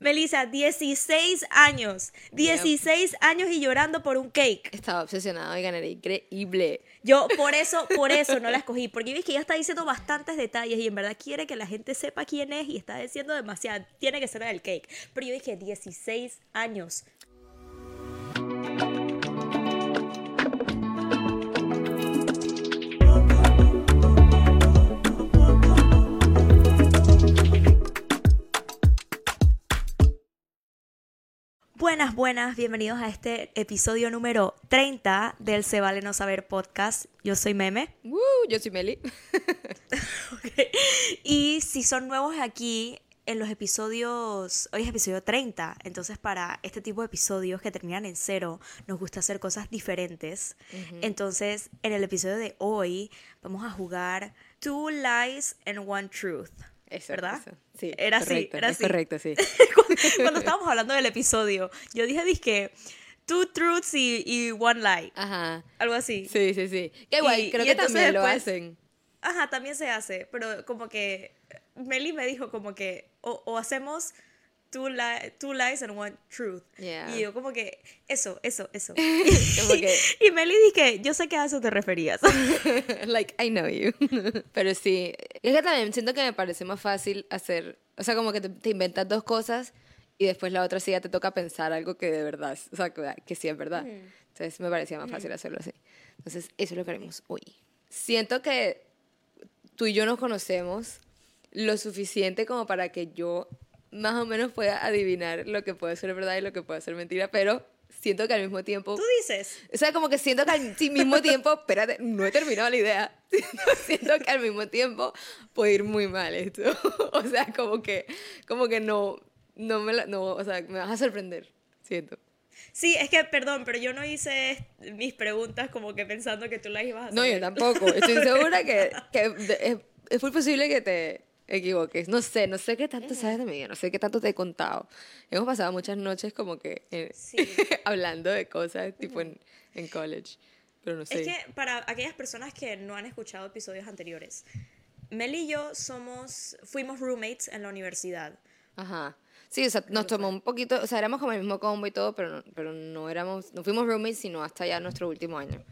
Melissa, 16 años. 16 años y llorando por un cake. Estaba obsesionada, oigan, era increíble. Yo por eso, por eso no la escogí, porque vi que ella está diciendo bastantes detalles y en verdad quiere que la gente sepa quién es y está diciendo demasiado. Tiene que ser el cake. Pero yo dije 16 años. Buenas, buenas, bienvenidos a este episodio número 30 del Se Vale No Saber podcast. Yo soy Meme. Uh, yo soy Meli. Ok. Y si son nuevos aquí en los episodios, hoy es episodio 30, entonces para este tipo de episodios que terminan en cero, nos gusta hacer cosas diferentes. Entonces, en el episodio de hoy vamos a jugar Two Lies and One Truth. Eso, ¿Verdad? eso. Sí, Era así, correcto, era es así. correcto, sí. Cuando estábamos hablando del episodio, yo dije, dizque, Two Truths y, y One Lie. Ajá. Algo así. Sí, sí, sí. Qué guay, Y- creo y que también lo hacen. Ajá, también se hace, pero como que Meli me dijo como que o, o hacemos two, li- two lies and one truth. Yeah. Y yo como que eso, eso, eso. Como que, y Meli dije, yo sé que a eso te referías. like, I know you. Pero sí, es que también siento que me parece más fácil hacer, o sea, como que te, te inventas dos cosas y después la otra sí ya te toca pensar algo que de verdad, o sea, que, que sí es verdad. Entonces me parecía más fácil hacerlo así. Entonces, eso es lo que haremos hoy. Siento que tú y yo nos conocemos lo suficiente como para que yo más o menos pueda adivinar lo que puede ser verdad y lo que puede ser mentira, pero siento que al mismo tiempo Tú dices, o sea, como que siento que al mismo tiempo, espérate, no he terminado la idea. Siento que al mismo tiempo puede ir muy mal esto. O sea, como que, como que no, no me, la- no, o sea, me vas a sorprender, siento. sí, es que perdón, pero yo no hice mis preguntas como que pensando que tú las ibas a hacer. No, yo tampoco. Estoy segura que, que es, es muy posible que te equivoques. No sé, no sé qué tanto sabes de mí, no sé qué tanto te he contado. Hemos pasado muchas noches como que eh, Sí. hablando de cosas tipo en, en college, pero no sé. Es que para aquellas personas que no han escuchado episodios anteriores, Meli y yo somos, fuimos roommates en la universidad. Ajá. Sí, o sea, nos tomó un poquito, o sea, éramos como el mismo combo y todo, pero no, pero no éramos, no fuimos roommates sino hasta ya nuestro último año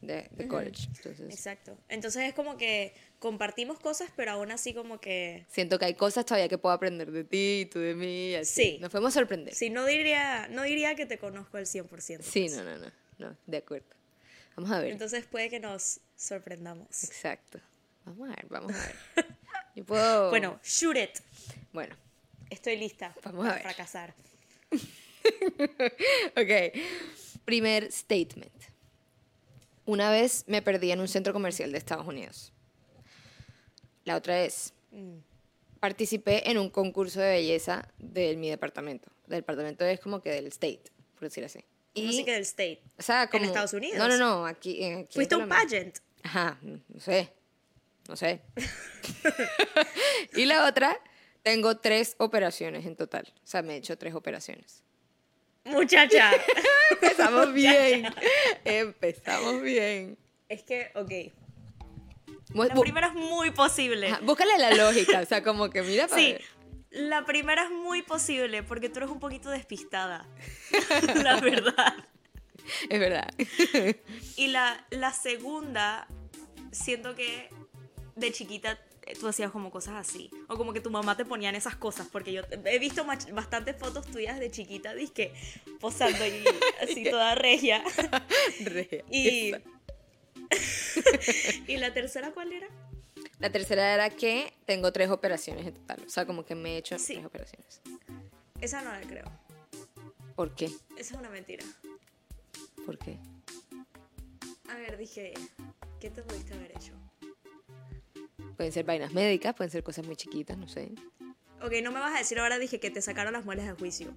de, de college. Entonces, Exacto. Entonces es como que compartimos cosas, pero aún así como que... siento que hay cosas todavía que puedo aprender de ti y tú de mí así. Sí. Nos podemos sorprender. Sí, no diría, no diría que te conozco al 100%. Sí, pues. no, no, no, no, de acuerdo. Vamos a ver. Entonces puede que nos sorprendamos. Exacto. Vamos a ver, vamos a ver. Yo puedo... Bueno, shoot it. Bueno, Estoy lista Vamos a para ver. fracasar. ok. Primer statement. Una vez me perdí en un centro comercial de Estados Unidos. La otra es, participé en un concurso de belleza de mi departamento. El departamento es como que del state, por decir así. ¿Cómo Y, así que del state? o sea, como, Estados Unidos? No, no, no, aquí, en- aquí en ¿Fuiste un pageant? Ajá, no sé. No sé. y la otra, tengo tres operaciones en total. O sea, me he hecho tres operaciones. Muchacha. Empezamos bien. Empezamos bien. es que, ok. La bu- primera es muy posible. ajá, búscale la lógica. O sea, como que mira para Sí, ver. la primera es muy posible porque tú eres un poquito despistada. la verdad. Es verdad. Y la, la segunda, siento que de chiquita tú hacías como cosas así. O como que tu mamá te ponía en esas cosas. Porque yo he visto bastantes fotos tuyas de chiquita, disque posando y así toda regia. Re- Y. ¿Y la tercera cuál era? La tercera era que tengo tres operaciones en total. O sea, como que me he hecho Sí. tres operaciones. Esa no la creo. ¿Por qué? Esa es una mentira. ¿Por qué? A ver, dije, ¿qué te pudiste haber hecho? Pueden ser vainas médicas, pueden ser cosas muy chiquitas, no sé. Ok, no me vas a decir ahora, dije que te sacaron las muelas de juicio.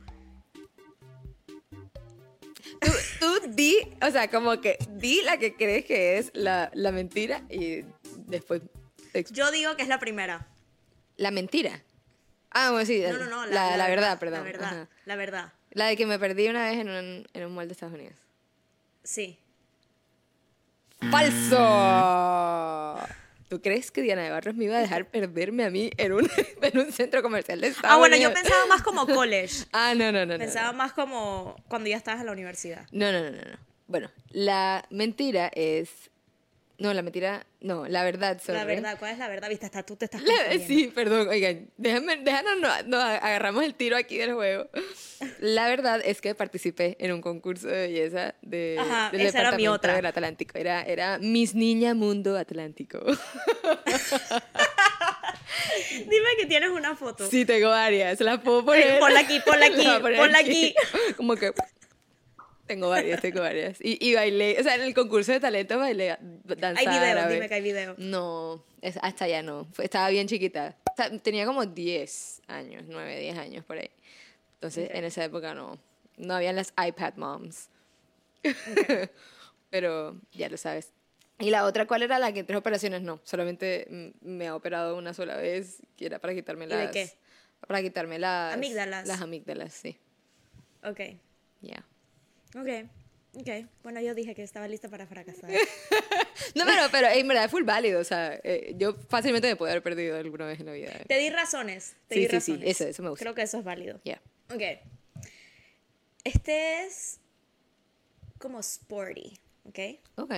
Tú, tú di, o sea, como que di la que crees que es la, la mentira y después Yo digo que es la primera. la mentira. Ah, bueno, sí, No, no, no. la, la verdad, perdón. La verdad, Ajá. la verdad. La de que me perdí una vez en un, en un mall de Estados Unidos. Sí. ¡Falso! ¿Tú crees que Diana de Barros me iba a dejar perderme a mí en un, en un centro comercial de Estados Ah, bueno, yo pensaba más como college. Ah, no, no, no. Pensaba no. más como cuando ya estabas en la universidad. No, no, no, no. Bueno, la mentira es... No, la mentira... No, la verdad, sorry. La verdad, ¿cuál es la verdad? Viste, hasta tú te estás La- sí, perdón, oigan, déjame, déjanos, no- nos agarramos el tiro aquí del juego. La verdad es que participé en un concurso de belleza de, Ajá, del esa era mi otra. del Atlántico. Era, era Miss Niña Mundo Atlántico. Dime que tienes una foto. Sí, tengo varias, las puedo poner. ponla aquí, ponla aquí, ponla aquí. Como que... Tengo varias, tengo varias. Y, y bailé, o sea, en el concurso de talento bailé danza Hay video, árabe. dime que hay video. No, es- hasta ya no. Estaba bien chiquita. Tenía como 10 años, 9, 10 años por ahí. Entonces, en esa época no. No habían las iPad moms. Pero ya lo sabes. Y la otra, ¿cuál era la que tres operaciones? No, solamente me ha operado una sola vez, que era para quitarme ¿Y de las... qué? Para quitarme las... Amígdalas. Las amígdalas, sí. Ok, Ya. Ok, ok. Bueno, yo dije que estaba lista para fracasar. No, pero, pero en verdad es full válido. O sea, eh, yo fácilmente me puedo haber perdido alguna vez en la vida. Te di razones. Te Sí, di sí, sí, razones. eso- eso me gusta. Creo que eso es válido. Ya. Ok. Este es como sporty, ¿ok? Ok.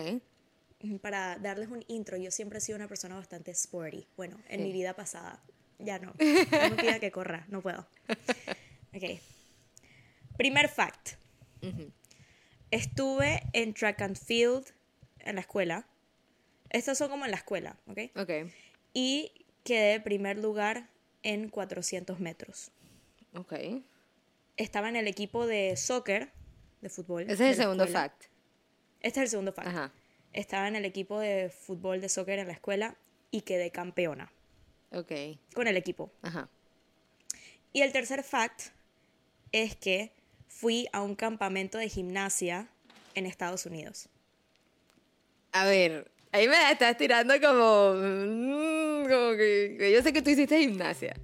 Para darles un intro, yo siempre he sido una persona bastante sporty. Bueno, en Sí. mi vida pasada. Ya no. No me pida que corra, no puedo. Ok. Primer fact. Estuve en track and field en la escuela. Estos son como en la escuela, ¿ok? Ok. Y quedé primer lugar en 400 metros. Ok. Estaba en el equipo de soccer, de fútbol. Ese es el segundo escuela. fact. Este es el segundo fact. Ajá. Estaba en el equipo de fútbol de soccer en la escuela y quedé campeona Ok. con el equipo. Ajá. Y el tercer fact es que fui a un campamento de gimnasia en Estados Unidos. A ver, ahí me la estás tirando como. mm, como que, yo sé que tú hiciste gimnasia.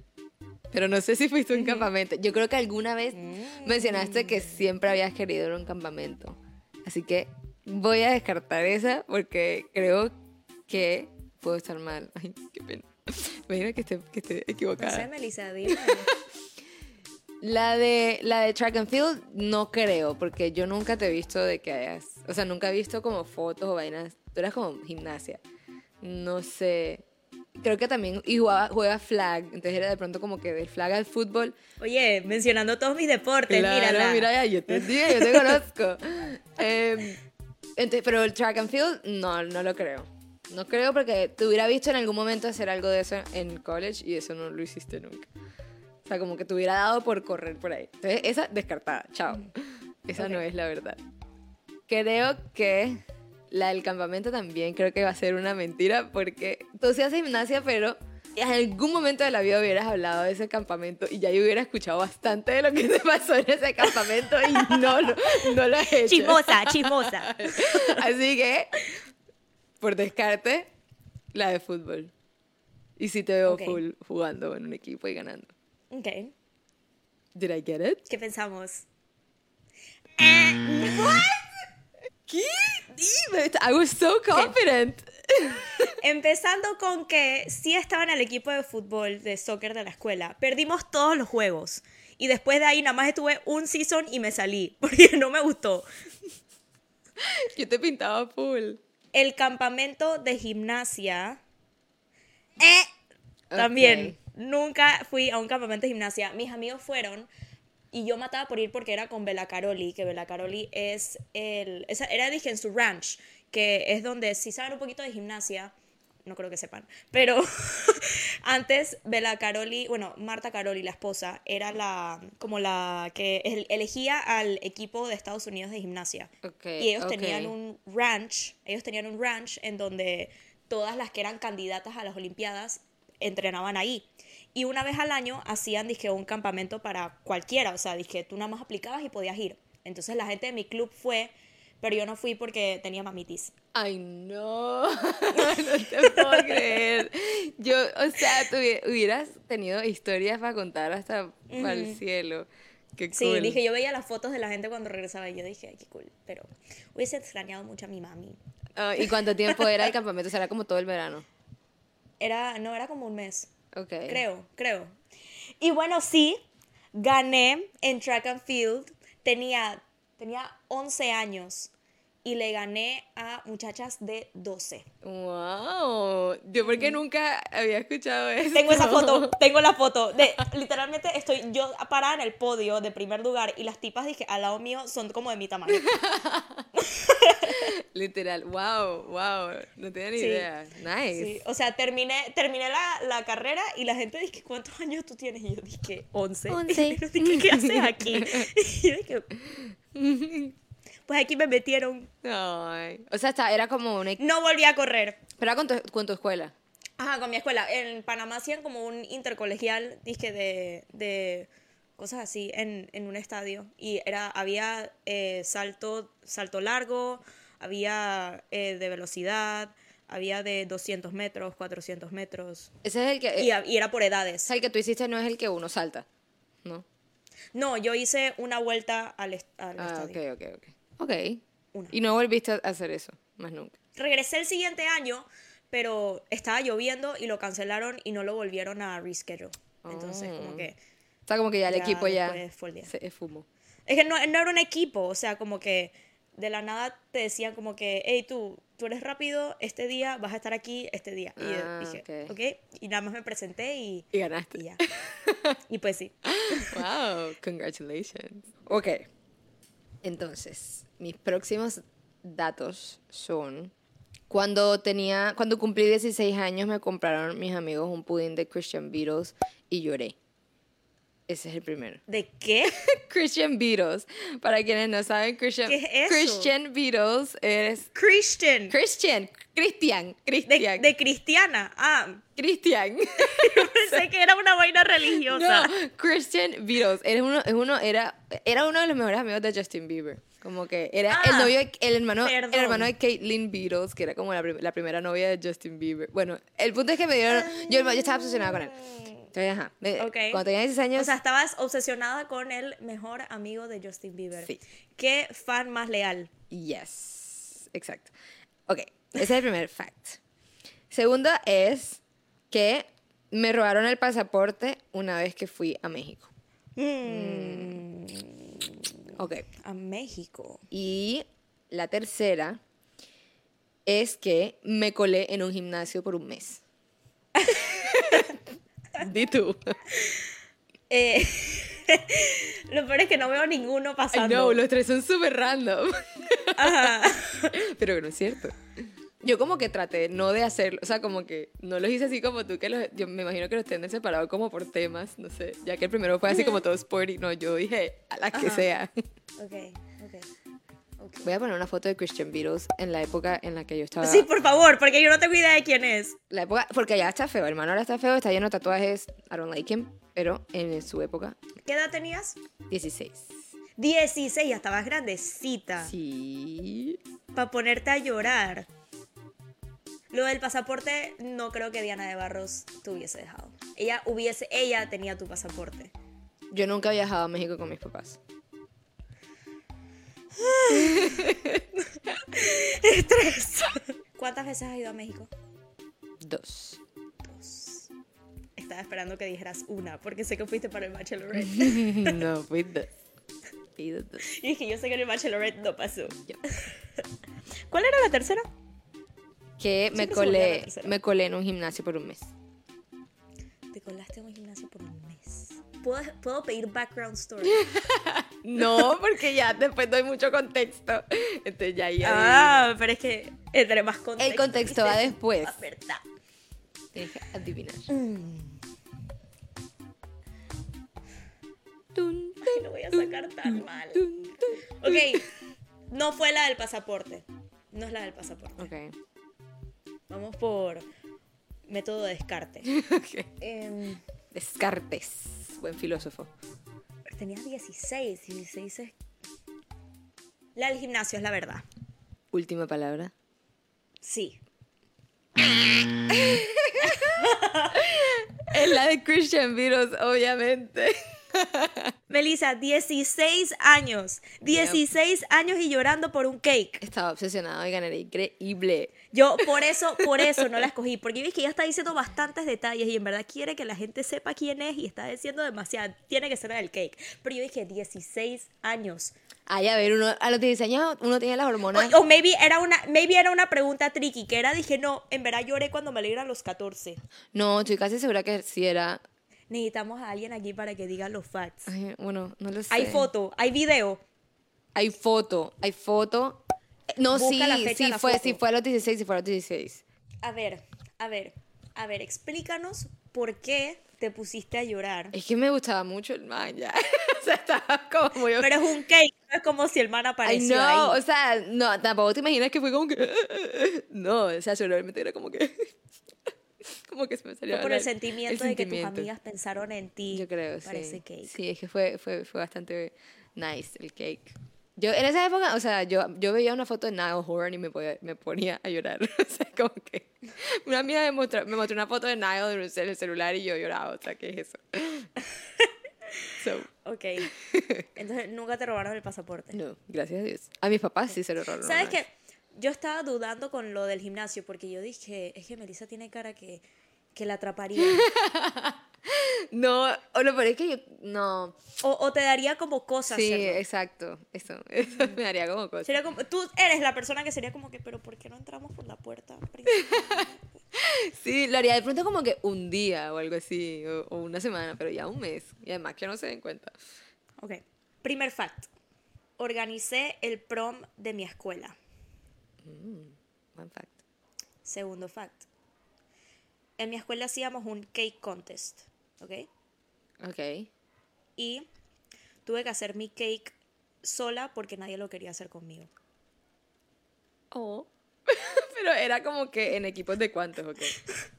Pero no sé si fuiste a un campamento. Yo creo que alguna vez mencionaste que siempre habías querido ir a un campamento. Así que voy a descartar esa porque creo que puedo estar mal. Ay, qué pena. Imagina que esté, que esté No equivocada. sé, Melissa, dime. La de, la de track and field no creo, porque yo nunca te he visto de que hayas, o sea, nunca he visto como fotos o vainas, tú eras como gimnasia, no sé, creo que también, y jugaba, juega flag, entonces era de pronto como que del flag al fútbol, Oye, mencionando todos mis deportes, claro, mírala. mira, ya, yo te digo, yo te conozco. Em, entonces, pero el track and field, no, no lo creo. No creo porque te hubiera visto en algún momento hacer algo de eso en college y eso no lo hiciste nunca. O sea, como que te hubiera dado por correr por ahí. Entonces, esa descartada, chao. Esa no es la verdad. Creo que la del campamento también creo que va a ser una mentira porque tú sí haces gimnasia, pero en algún momento de la vida hubieras hablado de ese campamento y ya yo hubiera escuchado bastante de lo que te pasó en ese campamento y no, no lo has hecho. Chismosa, chismosa. Así que, por descarte, la de fútbol. Y sí te veo full jugando en un equipo y ganando. Ok, Did I get it? ¿qué pensamos? ¿Qué? Dime. I was so confident. Empezando con que sí estaba en el equipo de fútbol, de soccer de la escuela. Perdimos todos los juegos. Y después de ahí nada más estuve un season y me salí. Porque no me gustó. Yo te pintaba full. El campamento de gimnasia. Eh, también. Nunca fui a un campamento de gimnasia. Mis amigos fueron. Y yo mataba por ir porque era con Bella Caroli, que Bella Caroli es el... Esa, era, dije, en su ranch, que es donde, si saben un poquito de gimnasia, no creo que sepan, pero antes Bella Caroli, bueno, Marta Caroli, la esposa, era la, como la que el- elegía al equipo de Estados Unidos de gimnasia. Y ellos tenían un ranch, ellos tenían un ranch en donde todas las que eran candidatas a las Olimpiadas entrenaban ahí. Y una vez al año hacían, dije, un campamento para cualquiera. O sea, dije, tú nada más aplicabas y podías ir. Entonces la gente de mi club fue, pero yo no fui porque tenía mamitis. Ay, no. no te puedo creer. Yo, o sea, hubieras tenido historias para contar hasta para el cielo. Qué cool. Sí, dije, yo veía las fotos de la gente cuando regresaba y yo dije, "Ay, qué cool. Pero hubiese extrañado mucho a mi mami. Ah, ¿Y cuánto tiempo era el campamento? ¿Será como todo el verano? Era, no, era como un mes. Ok. Creo, creo. Y bueno, sí, gané en track and field. Tenía, tenía 11 años y le gané a muchachas de 12. Wow. Yo porque nunca había escuchado eso. Tengo esa foto, tengo la foto. De, literalmente estoy yo parada en el podio de primer lugar y las tipas dije al lado mío son como de mi tamaño. Literal. Wow, wow. No tenía ni Sí. idea. Nice. Sí, o sea, terminé, terminé la, la carrera y la gente dice, ¿cuántos años tú tienes? Y yo dije, 11. Once. Y yo dije, ¿qué haces aquí? Y yo dije, pues aquí me metieron. Ay. O sea, está- era como una... No volví a correr. Pero era con tu, con tu escuela. Ajá, con mi escuela. En Panamá hacían como un intercolegial, dije, de, de cosas así, en, en un estadio. Y era, había eh, salto, salto largo, había eh, de velocidad, había de 200 metros, 400 metros. Ese es el que... Y, y era por edades. el que tú hiciste no es el que uno salta, ¿no? No, yo hice una vuelta al, est- al Ah, estadio. ok, ok. Ok. Una. Y no volviste a hacer eso, más nunca. Regresé el siguiente año, pero estaba lloviendo y lo cancelaron y no lo volvieron a reschedule. Entonces, Oh. como que... O sea, como que ya el Ya equipo ya después fue el día. se esfumó. Es que no, no era un equipo, o sea, como que de la nada te decían como que, hey, tú, tú eres rápido, este día vas a estar aquí, este día. Y Ah, dije, ok. ok, y nada más me presenté y, Y ganaste. y ya. y pues sí. Wow, congratulations. Ok. Entonces, mis próximos datos son cuando tenía cuando cumplí 16 años me compraron mis amigos un pudín de Christian Beatles y lloré. Ese es el primero. ¿De qué? Christian Beatles. Para quienes no saben, Christian ¿Qué es eso? Christian Beatles es Christian. Christian, Christian, De, cristiana. Ah, Christian. yo pensé que era una vaina religiosa. No, Christian Beatles. Era uno, es uno, era, era uno de los mejores amigos de Justin Bieber. Como que era el Ah, novio, de- el hermano, perdón. el hermano de Caitlyn Beatles, que era como la, prim- la primera novia de Justin Bieber. Bueno, el punto es que me dieron, yo, yo estaba obsesionada con él. Entonces, ajá. me-. Cuando tenía 16 años, O sea, estabas obsesionada con el mejor amigo de Justin Bieber. Sí. ¿Qué fan más leal? yes, exacto. Ok, ese es el primer fact. Segundo es que me robaron el pasaporte una vez que fui a México. Mm, Ok. a México. Y la tercera es que me colé en un gimnasio por un mes. Di tú. Eh, lo peor es que no veo ninguno pasando. know, los tres son súper random. Ajá. Pero no es cierto. Yo como que traté no de hacerlo, o sea, como que no los hice así como tú, que los, yo me imagino que los tienen separados como por temas, no sé, ya que el primero fue así como todo sporty, no, yo dije a la que Ajá. sea. Ok, ok. ok. Voy a poner una foto de Christian Beatles en la época en la que yo estaba... Sí, por favor, porque yo no tengo idea de quién es. La época, porque ya está feo, hermano ahora está feo, está lleno de tatuajes, I don't like him, pero en su época, ¿Qué edad tenías? 16. 16, ya estabas grandecita. Sí. Para ponerte a llorar. Lo del pasaporte, no creo que Diana de Barros te hubiese dejado. Ella hubiese, ella tenía tu pasaporte. Yo nunca he viajado a México con mis papás. Estrés. ¿Cuántas veces has ido a México? Dos. Dos. Estaba esperando que dijeras una, porque sé que fuiste para el Bachelorette. no, fui dos. Fui dos. y dije, yo sé que en el Bachelorette no pasó. ¿Cuál era la tercera? Que se me colé, me colé en un gimnasio por un mes. Te colaste en un gimnasio por un mes. ¿Puedo, puedo pedir background story? No, porque ya después doy mucho contexto. Entonces ya ahí ah, pero es que entre más contexto. El contexto va después. La verdad. tienes que adivinar. Mm. Ay, no voy a sacar tan mal. Ok, no fue la del pasaporte. No es la del pasaporte. Ok. Vamos por método de descarte. Em, Descartes. Buen filósofo. tenías 16, 16 es... La del gimnasio es la verdad. Última palabra. Sí. Es la de Christian Beatles, obviamente. Melissa, 16 años. 16 años y llorando por un cake. Estaba obsesionado y ganar increíble. Yo por eso, por eso no la escogí, porque vi que ella está diciendo bastantes detalles y en verdad quiere que la gente sepa quién es y está diciendo demasiado. Tiene que ser el cake. Pero yo dije 16 años. Ay, a ver, uno, a los 16 años uno tiene las hormonas. O, o maybe era una, maybe era una pregunta tricky, que era, dije, no, en verdad lloré cuando me alegran los 14. No, estoy casi segura que sí era. Necesitamos a alguien aquí para que diga los facts. Ay, bueno, no lo sé. Hay foto, hay video. Hay foto, hay foto. No, Busca sí, la fecha sí de la fue, foto. sí fue a los 16, sí fue a los 16. A ver, a ver, a ver, explícanos por qué te pusiste a llorar. Es que me gustaba mucho el man ya. o sea, estaba como muy... Pero es un cake, no es como si el man Ay, apareció no, ahí. o sea, no, tampoco te imaginas que fue como que... No, o sea, seguramente era como que... como que se me salió Fue por el sentimiento de que tus amigas pensaron en ti Yo creo, para ese sí. cake. Sí, es que fue, fue, fue bastante nice el cake. Yo en esa época, o sea, yo, yo veía una foto de Niall Horan y me, podía- me ponía a llorar. O sea, como que una amiga me mostró, me mostró una foto de Niall en el cel- el celular y yo lloraba. O sea, ¿qué es eso? So, Ok. Entonces nunca te robaron el pasaporte. no, gracias a Dios. A mis papás sí se lo robaron. ¿Sabes qué? Yo estaba dudando con lo del gimnasio porque yo dije, es que Melissa tiene cara que, que la atraparía. No, o lo peor es que yo, no. o, o te daría como cosa Sí, hacerlo. exacto. Eso, eso me daría como cosa. Sería como, tú eres la persona que sería como que, pero ¿por qué no entramos por la puerta principal? Sí, lo haría de pronto como que un día o algo así, o, o una semana, pero ya un mes. Y además que no se den cuenta. ok. Primer fact. Organicé el prom de mi escuela. Fun fact. Segundo fact. En mi escuela hacíamos un cake contest, ¿ok? Ok. Y tuve que hacer mi cake sola porque nadie lo quería hacer conmigo. Oh. Pero era como que en equipos de cuántos, ok.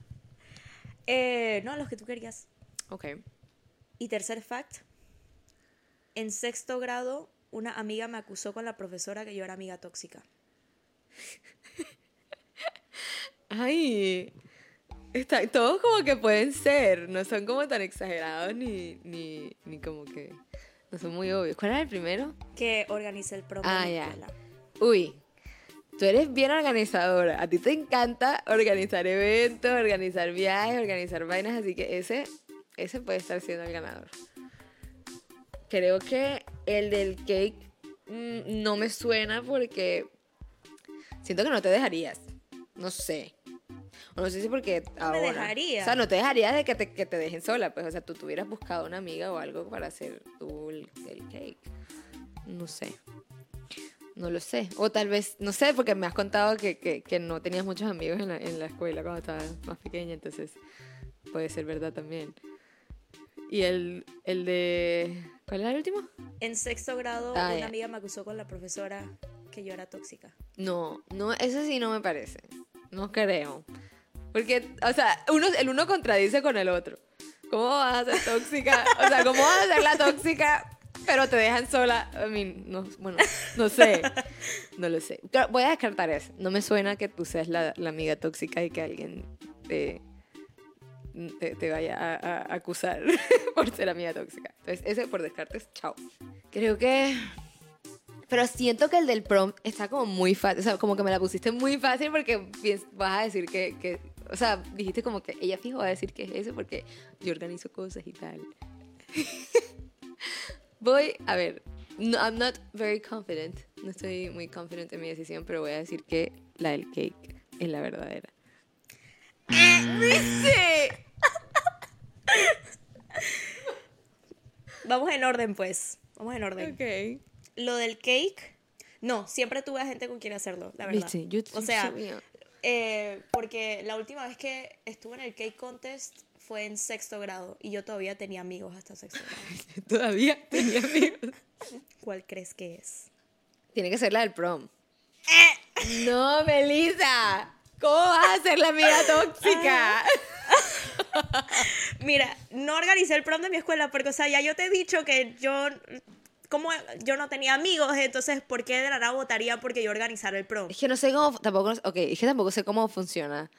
Eh, no, los que tú querías. Ok. Y tercer fact. En sexto grado, una amiga me acusó con la profesora que yo era amiga tóxica. Ay. Está, todos como que pueden ser, no son como tan exagerados ni, ni, ni como que... No son muy obvios. ¿Cuál era el primero? Que organicé el de Ah, ya. Uy, tú eres bien organizadora. A ti te encanta organizar eventos, organizar viajes, organizar vainas, así que ese, ese puede estar siendo el ganador. Creo que el del cake mm, no me suena porque siento que no te dejarías. No sé. O no sé si porque ahora. dejaría. O sea, no te dejarías de que te, que te dejen sola. Pues, o sea, tú tuvieras buscado una amiga o algo para hacer tú el, el cake. No sé. No lo sé. O tal vez, no sé, porque me has contado que, que, que no tenías muchos amigos en la, en la escuela cuando estabas más pequeña, entonces puede ser verdad también. Y el, el de... ¿Cuál era el último? En sexto grado, Ah, una amiga me acusó con la profesora que yo era tóxica. No, no, eso sí no me parece. No creo. Porque, o sea, uno, el uno contradice con el otro. ¿Cómo vas a ser tóxica? O sea, ¿cómo vas a ser la tóxica, pero te dejan sola? I mean, no, bueno, no sé. No lo sé. Pero voy a descartar eso. No me suena que tú seas la, la amiga tóxica y que alguien te, te, te vaya a, a acusar por ser amiga tóxica. Entonces, ese por descartes, chao. Creo que... Pero siento que el del prom está como muy fácil. O sea, como que me la pusiste muy fácil porque vas a decir que, que- O sea, dijiste como que ella fijo va a decir que es eso porque yo organizo cosas y tal. Voy, a ver. No, I'm not very confident. No estoy muy confident en mi decisión, pero voy a decir que la del cake es la verdadera. ¿Viste? Vamos en orden, pues. Vamos en orden. Ok. Lo del cake, no, siempre tuve a gente con quien hacerlo, la verdad. Viste, yo o sea, sabía. Eh, porque la última vez que estuve en el cake contest fue en sexto grado y yo todavía tenía amigos hasta sexto grado. Todavía tenía amigos. ¿Cuál crees que es? Tiene que ser la del prom. No, Melissa. ¿Cómo vas a ser la amiga tóxica? Mira, no organicé el prom de mi escuela porque, o sea, ya yo te he dicho que yo, como yo no tenía amigos, entonces, ¿por qué de la nada votaría porque yo organizara el prom? Es que no sé cómo, tampoco, ok, es que tampoco sé cómo funciona.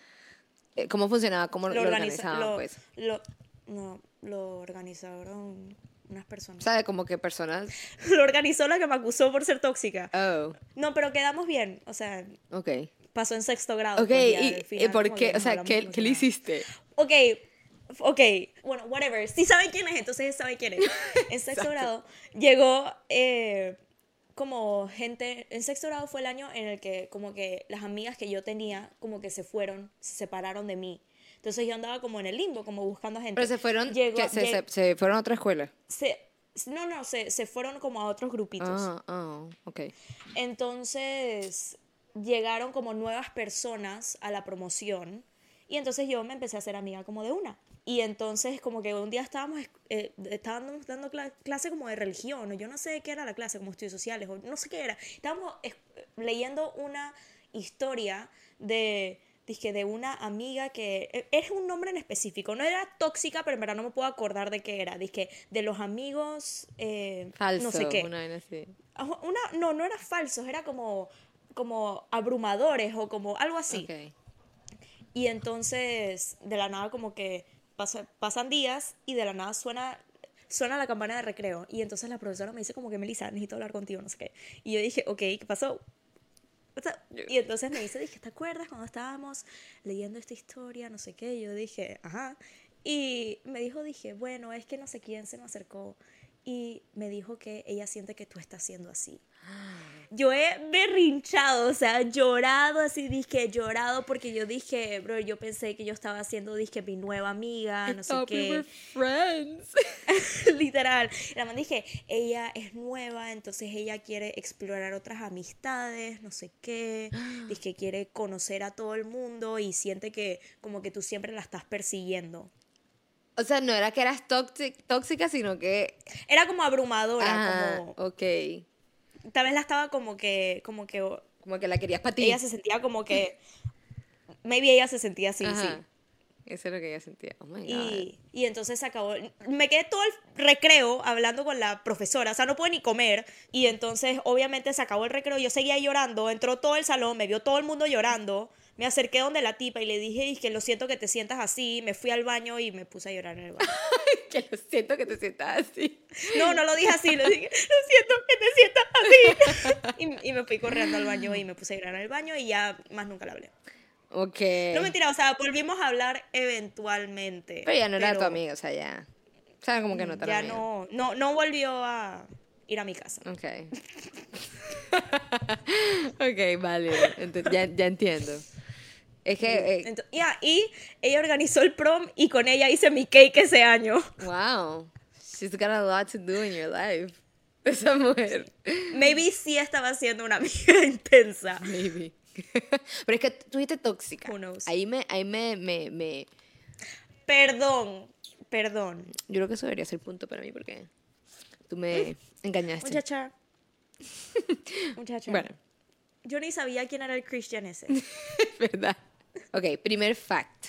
eh, cómo funcionaba, cómo lo, Lo organiza, organizaban, lo, pues. lo- no, lo organizaron unas personas. ¿Sabe? Como que personas. Lo organizó la que me acusó por ser tóxica. Oh, No, pero quedamos bien. O sea, ok. pasó en sexto grado. Ok, pues, ya, ¿y, al y final por qué? O sea, ¿qué, ¿qué le hiciste? Ok, ok, bueno, whatever. Si saben quién es, entonces saben quién es. En sexto grado llegó eh, como gente, en sexto grado fue el año en el que como que las amigas que yo tenía como que se fueron, se separaron de mí. Entonces yo andaba como en el limbo, como buscando gente. Pero se fueron, Llegó- que se, lleg- se, se fueron a otra escuela. se- no, no, se, se fueron como a otros grupitos. Ah, ah, ok. Entonces llegaron como nuevas personas a la promoción y entonces yo me empecé a hacer amiga como de una. Y entonces como que un día estábamos, eh, estábamos dando cla- clase como de religión o yo no sé qué era la clase, como estudios sociales o no sé qué era. Estábamos es- leyendo una historia de, dizque, de una amiga que eh, es un nombre en específico. No era tóxica, pero en verdad no me puedo acordar de qué era. Dizque, de los amigos... eh, Falso. No sé qué. Una Una, no, no era falsos, era como, como abrumadores o como algo así. Ok. Y entonces, de la nada, como que pasa- pasan días y de la nada suena, suena la campana de recreo. Y entonces la profesora me dice, como que Melissa, necesito hablar contigo, no sé qué. Y yo dije, ok, ¿qué pasó? What's up?" Y entonces me dice, dije, ¿te acuerdas cuando estábamos leyendo esta historia? No sé qué. Y yo dije, ajá. Y me dijo, dije, bueno, es que no sé quién se me acercó. Y me dijo que ella siente que tú estás siendo así. Yo he berrinchado, o sea, llorado así, dije, llorado porque yo dije, bro, yo pensé que yo estaba haciendo, dije, mi nueva amiga, no sé thought we qué. were friends. Literal. La man dije, ella es nueva, entonces ella quiere explorar otras amistades, no sé qué. Que quiere conocer a todo el mundo y siente que como que tú siempre la estás persiguiendo. O sea, no era que eras tóxic- tóxica, sino que... Era como abrumadora, Ah, como ok. Tal vez la estaba como que como que Como que la querías para ti. ella se sentía como que maybe ella se sentía así, Ajá. sí. Eso es lo que ella sentía. Oh my God. Y, y entonces se acabó. Me quedé todo el recreo hablando con la profesora, o sea, no pude ni comer. Y entonces, obviamente, se acabó el recreo. Yo seguía llorando, entró todo el salón, me vio todo el mundo llorando. Me acerqué donde la tipa y le dije, "Y que lo siento que te sientas así. Me fui al baño y me puse a llorar en el baño. que lo siento que te sientas así. No, no lo dije así, lo dije, lo siento que te sientas así. Y, y me fui corriendo al baño y me puse a llorar en el baño y ya más nunca le hablé. Ok. No mentira, o sea, volvimos a hablar eventualmente. Pero ya no era tu amiga, o sea, ya. O sea, como que no te Ya no, no, no volvió a ir a mi casa. Ok. ok, vale. Ya entiendo. Es que. eh, Ento- ya, y ella organizó el prom y con ella hice mi cake ese año. wow. She's got a lot to do in your life. Esa mujer. Maybe sí estaba siendo una amiga intensa. Maybe. Pero es que tú fuiste tóxica. Who knows? Ahí me, ahí me, me, me. Perdón, perdón. Yo creo que eso debería ser punto para mí porque tú me engañaste. Muchacha. Muchacha. Bueno, Yo ni sabía quién era el Christian ese. ¿verdad? Ok, primer fact.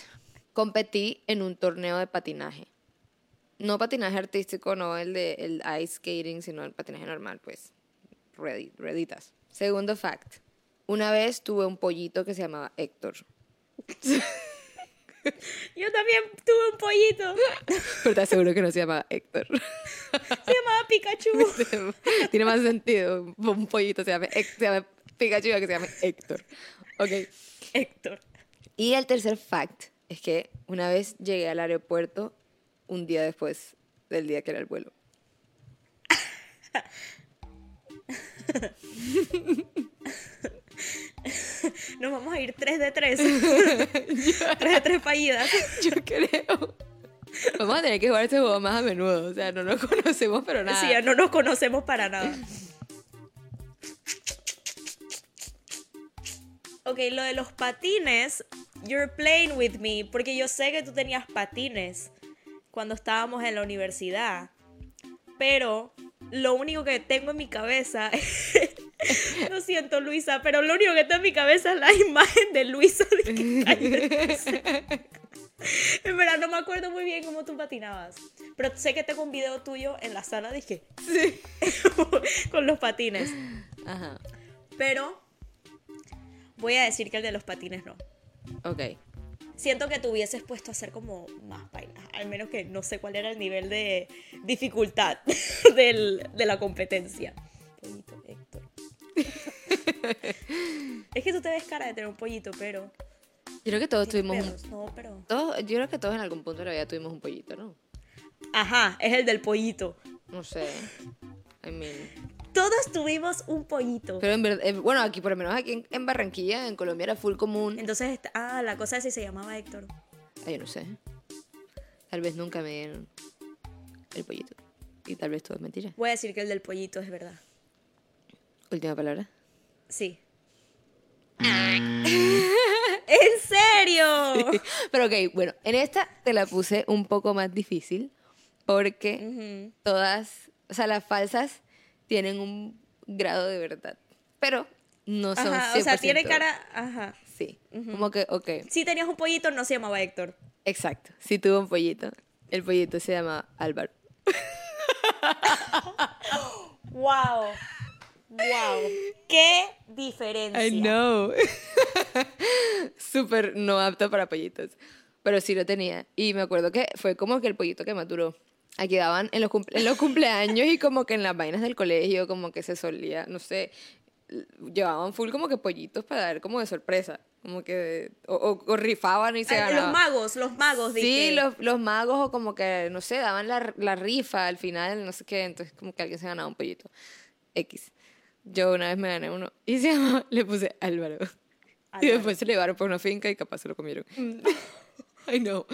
Competí en un torneo de patinaje. No patinaje artístico, no el de el ice skating, sino el patinaje normal, pues. ruedi- Rueditas. Segundo fact. Una vez tuve un pollito que se llamaba Héctor. Yo también tuve un pollito. Pero te aseguro que no se llamaba Héctor. Se llamaba Pikachu. Tiene más sentido. Un pollito se llama, se llama Pikachu que se llama Héctor. Ok. Héctor. Y el tercer fact es que una vez llegué al aeropuerto un día después del día que era el vuelo. Nos vamos a ir 3 de 3. 3 de 3 fallidas. Yo creo. Vamos a tener que jugar ese juego más a menudo. O sea, no nos conocemos, pero nada. Sí, ya no nos conocemos para nada. Ok, lo de los patines, you're playing with me, porque yo sé que tú tenías patines cuando estábamos en la universidad, pero lo único que tengo en mi cabeza, lo siento Luisa, pero lo único que tengo en mi cabeza es la imagen de Luisa. de. En verdad no me acuerdo muy bien cómo tú patinabas, pero sé que tengo un video tuyo en la sala, dije, Sí. con los patines. Ajá. Pero voy a decir que el de los patines no. Ok. siento que te hubieses puesto a hacer como más vainas. Al menos que no sé cuál era el nivel de dificultad del- de la competencia. Pollito Héctor. es que tú te ves cara de tener un pollito, pero. Yo creo que todos ¿tienes tuvimos un... perros? No, pero. Todos, yo creo que todos en algún punto de la vida tuvimos un pollito, ¿no? Ajá, es el del pollito. No sé. I mean... Todos tuvimos un pollito. Pero en verdad, eh, bueno, aquí por lo menos aquí en, en Barranquilla, en Colombia era full común. Entonces, ah, la cosa es si se llamaba Héctor. Ay, yo no sé. Tal vez nunca me dieron el pollito. Y tal vez todo es mentira. Voy a decir que el del pollito es verdad. Última palabra. Sí. ¿En serio? Pero ok, bueno, en esta te la puse un poco más difícil porque todas, o sea, las falsas tienen un grado de verdad, pero no son Ajá, o sea, 100%. tiene cara. Ajá. Sí, como que, ok, Si tenías un pollito, no se llamaba Héctor. exacto. Si tuvo un pollito, el pollito se llama Álvaro. ¡Wow! ¡Wow! ¡Qué diferencia! I know. Súper no apto para pollitos. Pero sí lo tenía. Y me acuerdo que fue como que el pollito que más duró. Aquí daban en los, cumple- en los cumpleaños y como que en las vainas del colegio, como que se solía, no sé, llevaban full como que pollitos para dar como de sorpresa. Como que, o, o- o rifaban y se ganaban. los magos, los magos, Sí, dije. los, los magos o como que, no sé, daban la, la rifa al final, no sé qué, entonces como que alguien se ganaba un pollito. X. Yo una vez me gané uno y se llama, le puse Álvaro. Y Álvaro. después se le llevaron por una finca y capaz se lo comieron. Ay, no.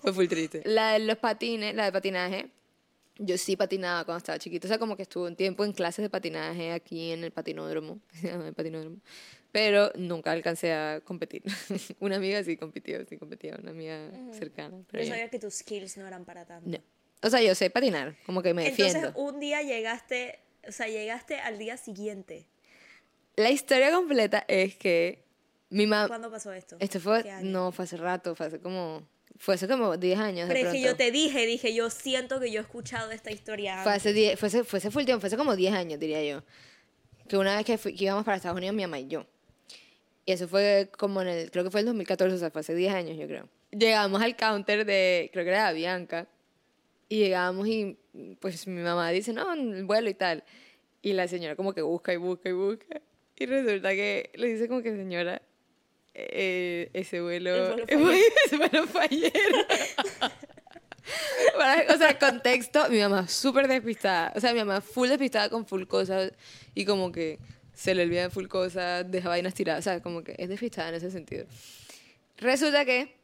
Fue full triste. La de los patines, la de patinaje, yo sí patinaba cuando estaba chiquita. O sea, como que estuve un tiempo en clases de patinaje aquí en el patinódromo. Se llama el patinódromo. Pero nunca alcancé a competir. una amiga sí compitió, sí competía, una amiga cercana. Pero Yo sabía que tus skills no eran para tanto. no. O sea, yo sé patinar, como que me Entonces, defiendo. un día llegaste, o sea, llegaste al día siguiente. La historia completa es que mi mamá... ¿Cuándo pasó esto? Esto fue, no, fue hace rato, fue hace como, fue hace como 10 años. de Pero es que yo te dije, dije, yo siento que yo he escuchado esta historia. Fue hace, 10, fue, hace, fue hace full tiempo, fue hace como 10 años, diría yo. Que una vez que, fui- que íbamos para Estados Unidos, mi mamá y yo. Y eso fue como en el, creo que fue el 2014, o sea, fue hace 10 años, yo creo. Llegamos al counter de, creo que era de Bianca. Y llegamos y, pues, mi mamá dice, no, el vuelo y tal. Y la señora como que busca y busca y busca. Y resulta que le dice como que, señora, eh, ese vuelo, El vuelo ese vuelo o sea, contexto, mi mamá súper despistada. O sea, mi mamá full despistada con full cosas y como que se le olvidan full cosas, deja vainas tiradas. O sea, como que es despistada en ese sentido. Resulta que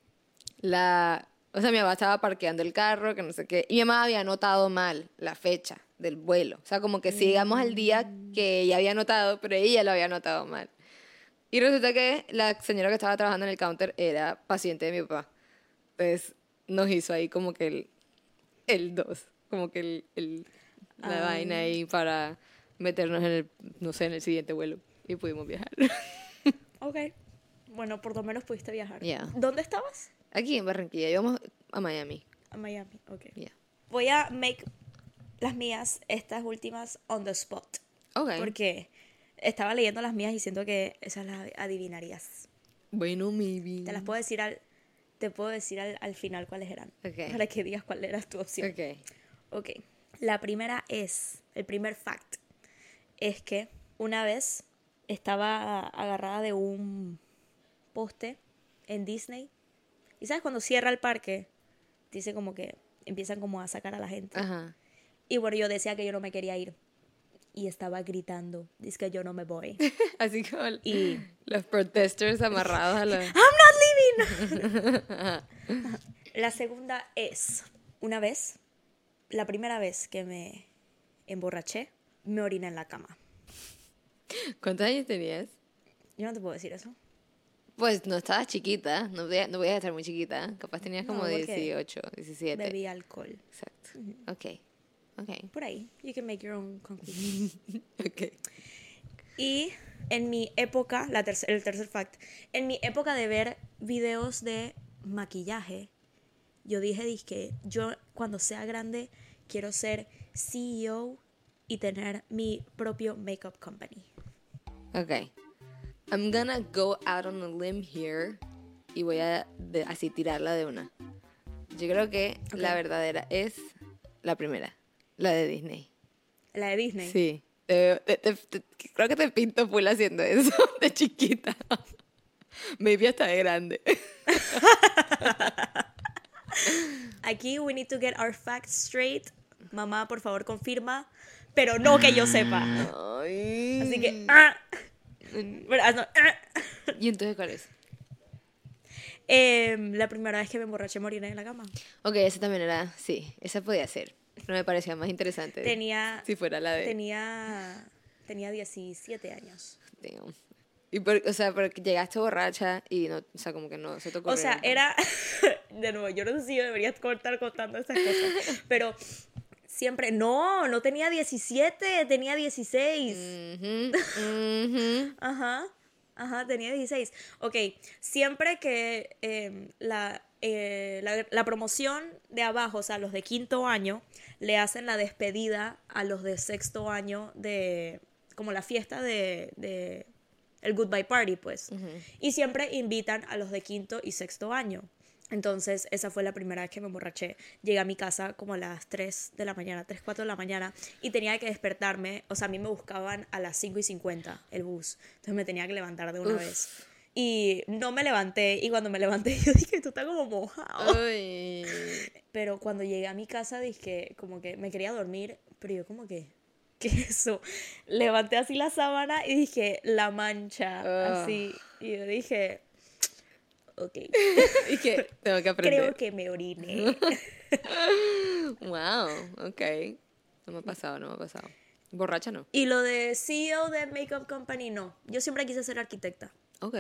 la... O sea, mi mamá estaba parqueando el carro, que no sé qué. Y mi mamá había anotado mal la fecha del vuelo. O sea, como que si llegamos al día que ella había anotado, pero ella lo había anotado mal. Y resulta que la señora que estaba trabajando en el counter era paciente de mi papá. Entonces nos hizo ahí como que el, el 2, como que el, el- la Ah. vaina ahí para meternos en el, no sé, en el siguiente vuelo. Y pudimos viajar. Ok. Bueno, por lo menos pudiste viajar. Ya. ¿Dónde estabas? Aquí en Barranquilla, íbamos a Miami. A Miami. Ok. Ya. Voy a make las mías, estas últimas, on the spot. Ok. Porque estaba leyendo las mías y siento que esas las adivinarías. Bueno, maybe. Te las puedo decir al, te puedo decir al, al final cuáles eran. Ok. Para que digas cuál era tu opción. Ok. Ok. La primera es, el primer fact, es que una vez estaba agarrada de un poste en Disney. ¿Y sabes cuando cierra el parque? Dice como que empiezan como a sacar a la gente. Ajá. Y bueno, yo decía que yo no me quería ir. Y estaba gritando, dice que yo no me voy. Así como Y- los protesters amarrados a la... I'm not leaving. la segunda es, una vez, la primera vez que me emborraché, me oriné en la cama. ¿Cuántos años tenías? Yo no te puedo decir eso. Pues no estabas chiquita, no voy a, no voy a estar muy chiquita. Capaz tenías No, como porque 18, 17. Bebí alcohol. Exacto. Ok. Ok. Por ahí. You can make your own conclusion. Ok. y en mi época, la tercer- el tercer fact, en mi época de ver videos de maquillaje, yo dije, que yo cuando sea grande quiero ser CEO y tener mi propio makeup company. Ok. I'm gonna go out on a limb here y voy a de- así tirarla de una. Yo creo que la Ok. verdadera es la primera, la de Disney. La de Disney. Sí. Te- te- te- te- creo que te pinto full haciendo eso de chiquita. Maybe hasta de grande. Aquí we need to get our facts straight. Mamá, por favor, confirma. Pero no que yo sepa. Ay. Así que. ah. Bueno, ah, no, ah. ¿Y entonces cuál es? Em, la primera vez que me emborraché morir en la cama. Ok, esa también era, sí, esa podía ser. No me parecía más interesante. Tenía. Si fuera la de... Tenía. Tenía 17 años. Damn. Y por, o sea, porque llegaste borracha y no, o sea, como que no se ocurrió. O sea, era. De nuevo, yo no sé si yo debería estar contando estas cosas. Pero siempre. No, no tenía 17, tenía 16. Ujú, ujú. Ajá, ajá, tenía 16. Ok, siempre que em, la, eh, la, la promoción de abajo, o sea, los de quinto año, le hacen la despedida a los de sexto año de, como la fiesta de, de el goodbye party, pues. Y siempre invitan a los de quinto y sexto año. Entonces, esa fue la primera vez que me emborraché. Llegué a mi casa como a las 3 de la mañana, 3, 4 de la mañana, y tenía que despertarme. O sea, a mí me buscaban a las 5 y 50 el bus. Entonces me tenía que levantar de una Uf. vez. Y no me levanté, y cuando me levanté, yo dije, tú estás como mojado. Ay. Pero cuando llegué a mi casa, dije, como que me quería dormir, pero yo como que, ¿qué es eso? Levanté así la sábana y dije, la mancha, Ah. así. Y yo dije, ok, Y que tengo que aprender. creo que me oriné. Wow, ok. No me ha pasado, no me ha pasado. Borracha no. Y lo de CEO de Makeup Company, no. Yo siempre quise ser arquitecta. Ok.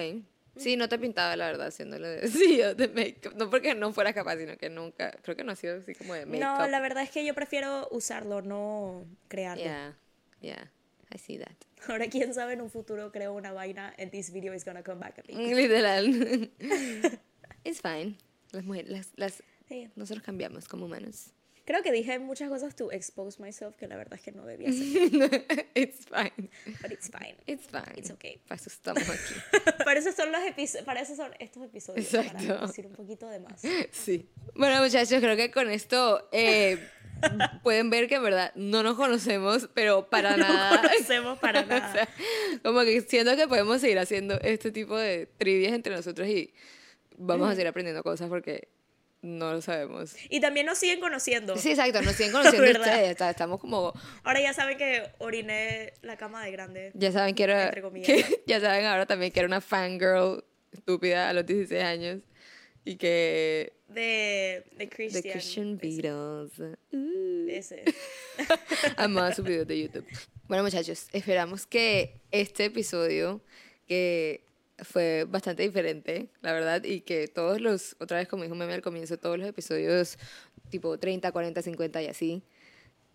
Sí, no te pintaba, la verdad, haciéndolo de CEO de make No porque no fuera capaz, sino que nunca. Creo que no ha sido así como de make No, la verdad es que yo prefiero usarlo, no crearlo. Yeah, yeah. I see that. Ahora, quién sabe, en un futuro creo una vaina and this video is gonna come back a me. Literal. It's fine. Las mujeres, las, las, Sí. nosotros cambiamos como humanos. Creo que dije muchas cosas to expose myself que la verdad es que no debía hacer. It's fine. But it's fine. It's fine. It's okay. Para eso estamos aquí. para eso son los para eso son estos episodios. Exacto. Para decir un poquito de más. Sí. Bueno, muchachos, creo que con esto eh, pueden ver que en verdad no nos conocemos, pero para No nada. conocemos para O nada. sea, como que siento que podemos seguir haciendo este tipo de trivias entre nosotros y vamos a seguir aprendiendo cosas porque no lo sabemos. Y también nos siguen conociendo. Sí, exacto, nos siguen conociendo ustedes. está- Estamos como, Ahora ya saben que oriné la cama de grande. ya saben que era, Entre comillas. que- ya saben ahora también que era una fangirl estúpida a los 16 años y que De, de The Christian. Christian ese- Beatles. Uh. Ese. Amaba sus videos de YouTube. Bueno, muchachos, esperamos que este episodio, que fue bastante diferente, la verdad, y que todos los, otra vez como dijo Meme al comienzo, todos los episodios tipo 30, 40, 50 y así,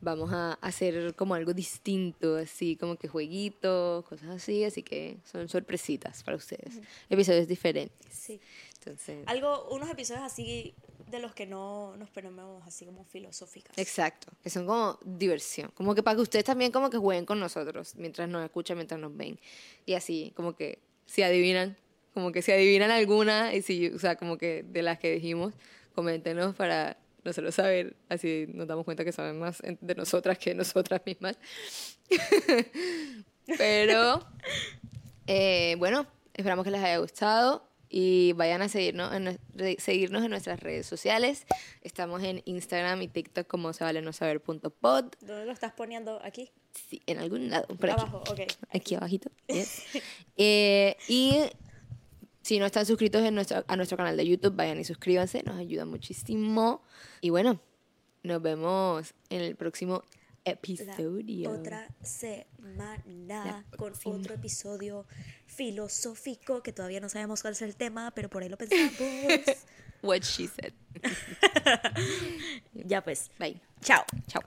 vamos a hacer como algo distinto, así como que jueguitos, cosas así, así que son sorpresitas para ustedes, episodios diferentes. Sí. Entonces, Algo, unos episodios así de los que no nos ponemos así como filosóficas. Exacto, que son como diversión, como que para que ustedes también como que jueguen con nosotros mientras nos escuchan, mientras nos ven y así, como que si adivinan, como que si adivinan alguna y si, o sea, como que de las que dijimos, coméntenos para nosotros saber, así nos damos cuenta que saben más de nosotras que nosotras mismas. Pero eh, bueno, esperamos que les haya gustado y vayan a seguirnos en, seguirnos en nuestras redes sociales. Estamos en Instagram y TikTok como se vale no saber punto pod. ¿Dónde lo estás poniendo? ¿Aquí? Sí, en algún lado, por aquí. Abajo, ok. Aquí abajito. yes. Eh, y si no están suscritos en nuestro, a nuestro canal de YouTube, vayan y suscríbanse, nos ayuda muchísimo. Y bueno, nos vemos en el próximo La episodio. otra semana La con próxima. otro episodio filosófico que todavía no sabemos cuál es el tema, pero por ahí lo pensamos. What she said. ya pues. Bye. Chao. Chao.